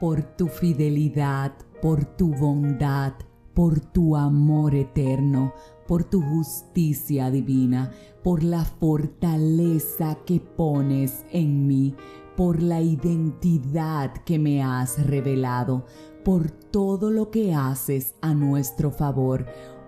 por tu fidelidad, por tu bondad, por tu amor eterno, por tu justicia divina, por la fortaleza que pones en mí, por la identidad que me has revelado, por todo lo que haces a nuestro favor.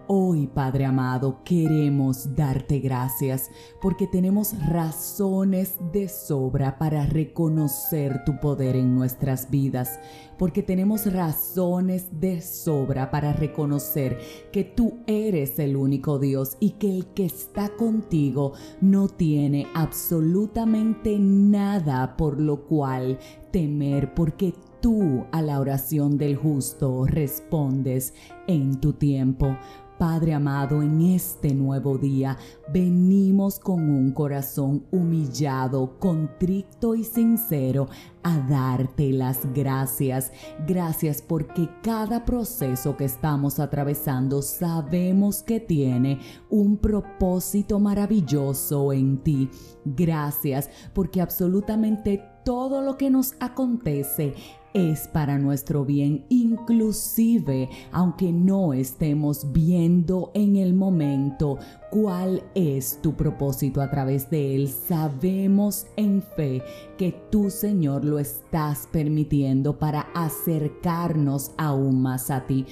Hoy, Padre amado, queremos darte gracias porque tenemos razones de sobra para reconocer tu poder en nuestras vidas, porque tenemos razones de sobra para reconocer que tú eres el único Dios y que el que está contigo no tiene absolutamente nada por lo cual temer, porque tú a la oración del justo respondes en tu tiempo. Padre amado, en este nuevo día venimos con un corazón humillado, contrito y sincero a darte las gracias. Gracias porque cada proceso que estamos atravesando sabemos que tiene un propósito maravilloso en ti. Gracias porque absolutamente todo lo que nos acontece es para nuestro bien, inclusive aunque no estemos viendo en el momento cuál es tu propósito a través de él. Sabemos en fe que tú, Señor, lo estás permitiendo para acercarnos aún más a ti,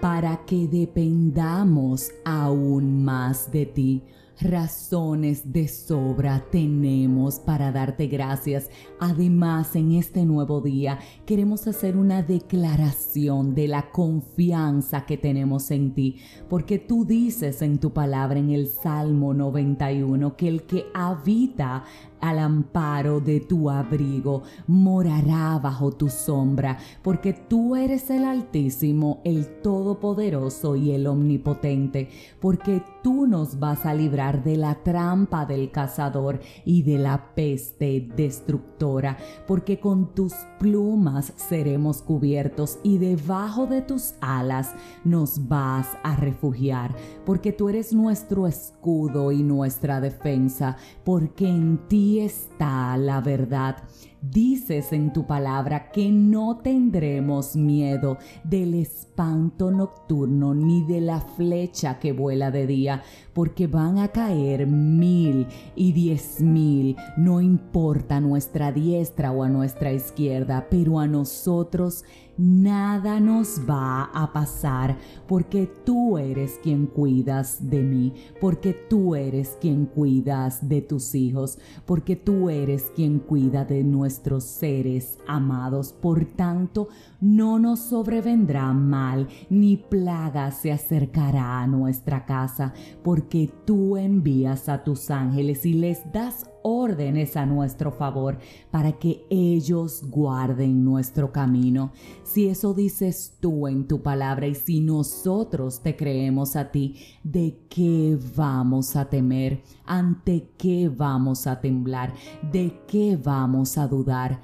para que dependamos aún más de ti razones de sobra tenemos para darte gracias. Además, en este nuevo día queremos hacer una declaración de la confianza que tenemos en ti, porque tú dices en tu palabra en el Salmo 91 que el que habita al amparo de tu abrigo, morará bajo tu sombra, porque tú eres el Altísimo, el Todopoderoso y el Omnipotente, porque tú nos vas a librar de la trampa del cazador y de la peste destructora, porque con tus plumas seremos cubiertos y debajo de tus alas nos vas a refugiar, porque tú eres nuestro escudo y nuestra defensa, porque en ti está la verdad. Dices en tu palabra que no tendremos miedo del espanto nocturno ni de la flecha que vuela de día, porque van a caer mil y diez mil, no importa nuestra diestra o a nuestra izquierda, pero a nosotros nada nos va a pasar, porque tú eres quien cuidas de mí, porque tú eres quien cuidas de tus hijos, porque tú eres quien cuida de nuestros seres amados. Por tanto, no nos sobrevendrá mal, ni plaga se acercará a nuestra casa, porque tú envías a tus ángeles y les das órdenes a nuestro favor para que ellos guarden nuestro camino. Si eso dices tú en tu palabra y si nosotros te creemos a ti, ¿de qué vamos a temer? ¿Ante qué vamos a temblar? ¿De qué vamos a dudar?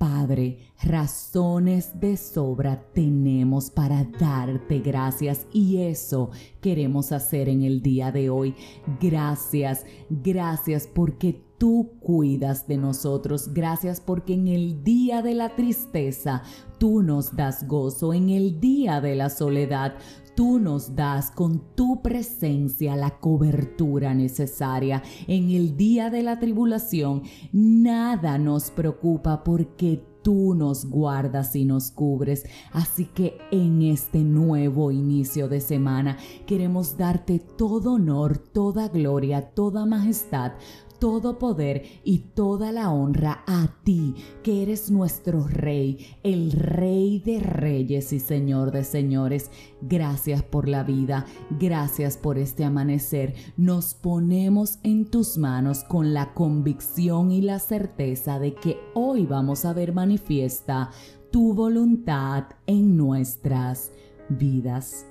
Padre, razones de sobra tenemos para darte gracias y eso queremos hacer en el día de hoy. Gracias, gracias porque tú cuidas de nosotros. Gracias porque en el día de la tristeza tú nos das gozo. En el día de la soledad tú nos das con tu presencia la cobertura necesaria. En el día de la tribulación nada nos preocupa porque tú nos guardas y nos cubres. Así que en este nuevo inicio de semana queremos darte todo honor, toda gloria, toda majestad, todo poder y toda la honra a ti, que eres nuestro Rey, el Rey de Reyes y Señor de Señores. Gracias por la vida, gracias por este amanecer. Nos ponemos en tus manos con la convicción y la certeza de que hoy vamos a ver manifiesta tu voluntad en nuestras vidas.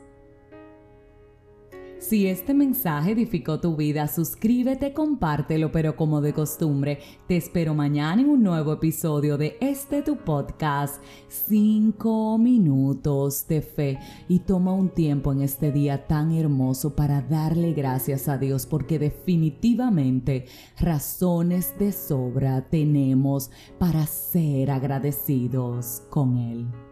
Si este mensaje edificó tu vida, suscríbete, compártelo, pero como de costumbre, te espero mañana en un nuevo episodio de este tu podcast, 5 minutos de fe. Y toma un tiempo en este día tan hermoso para darle gracias a Dios, porque definitivamente razones de sobra tenemos para ser agradecidos con Él.